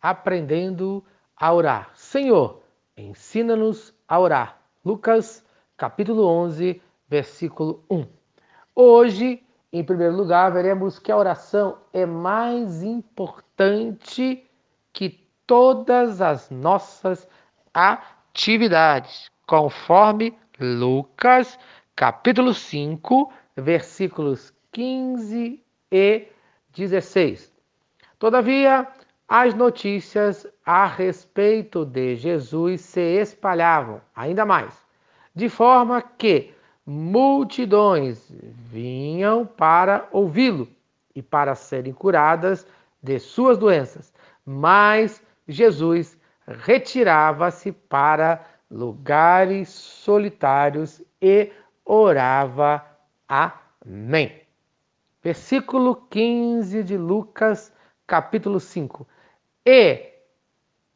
aprendendo a orar. Senhor, ensina-nos a orar. Lucas, capítulo 11, versículo 1. Hoje, em primeiro lugar, veremos que a oração é mais importante que todas as nossas atividades, conforme Lucas, capítulo 5, versículos 15 e 16. Todavia, as notícias a respeito de Jesus se espalhavam ainda mais, de forma que multidões vinham para ouvi-lo e para serem curadas de suas doenças. Mas Jesus retirava-se para lugares solitários e orava. Amém. Versículo 15 de Lucas, capítulo 5. E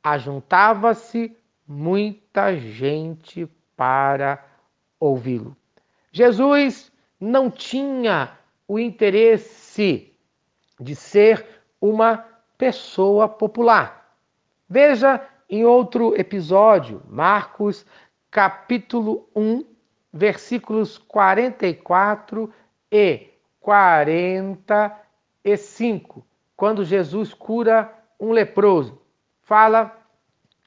ajuntava-se muita gente para ouvi-lo. Jesus não tinha o interesse de ser uma pessoa popular. Veja em outro episódio, Marcos capítulo 1, versículos 44 e 45, quando Jesus cura um leproso. Fala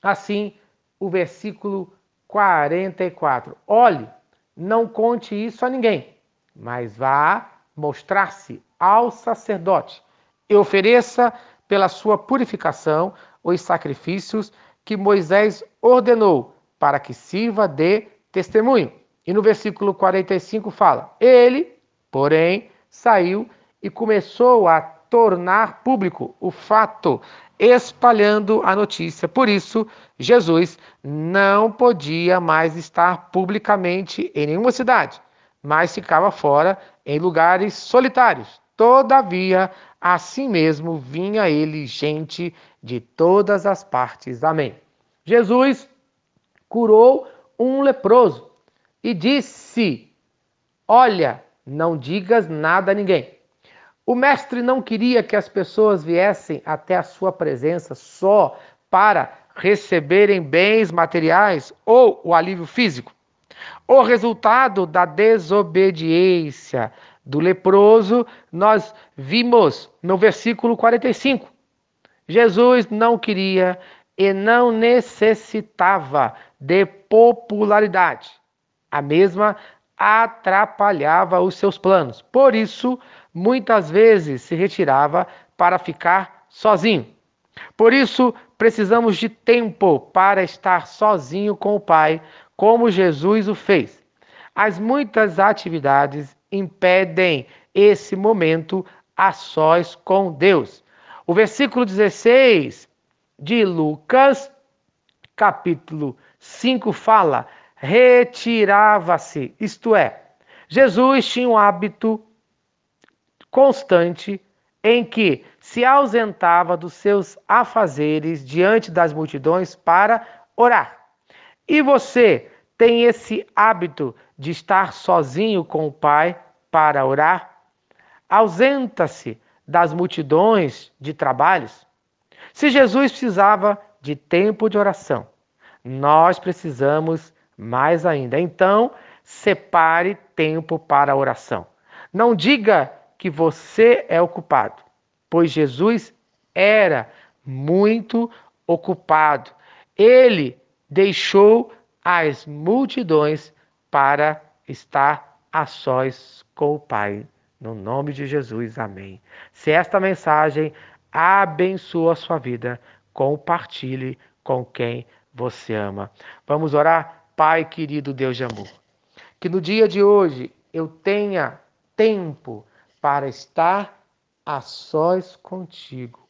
assim o versículo 44. Olhe, não conte isso a ninguém, mas vá mostrar-se ao sacerdote e ofereça pela sua purificação os sacrifícios que Moisés ordenou para que sirva de testemunho. E no versículo 45 fala: Ele, porém, saiu e começou a tornar público o fato, espalhando a notícia. Por isso, Jesus não podia mais estar publicamente em nenhuma cidade, mas ficava fora em lugares solitários. Todavia, assim mesmo vinha ele gente de todas as partes. Amém. Jesus curou um leproso e disse: Olha, não digas nada a ninguém. O mestre não queria que as pessoas viessem até a sua presença só para receberem bens materiais ou o alívio físico. O resultado da desobediência do leproso nós vimos no versículo 45. Jesus não queria e não necessitava de popularidade. A mesma atrapalhava os seus planos. Por isso, muitas vezes se retirava para ficar sozinho. Por isso, precisamos de tempo para estar sozinho com o Pai, como Jesus o fez. As muitas atividades impedem esse momento a sós com Deus. O versículo 16 de Lucas, capítulo 5, fala: retirava-se, isto é, Jesus tinha um hábito constante em que se ausentava dos seus afazeres diante das multidões para orar. E você tem esse hábito de estar sozinho com o Pai para orar? Ausenta-se das multidões de trabalhos? Se Jesus precisava de tempo de oração, nós precisamos mais ainda. Então, separe tempo para a oração. Não diga que você é ocupado, pois Jesus era muito ocupado. Ele deixou as multidões para estar a sós com o Pai. No nome de Jesus, amém. Se esta mensagem abençoa a sua vida, compartilhe com quem você ama. Vamos orar? Pai querido Deus de amor, que no dia de hoje eu tenha tempo para estar a sós contigo,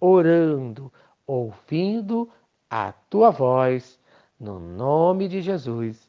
orando, ouvindo a tua voz, no nome de Jesus.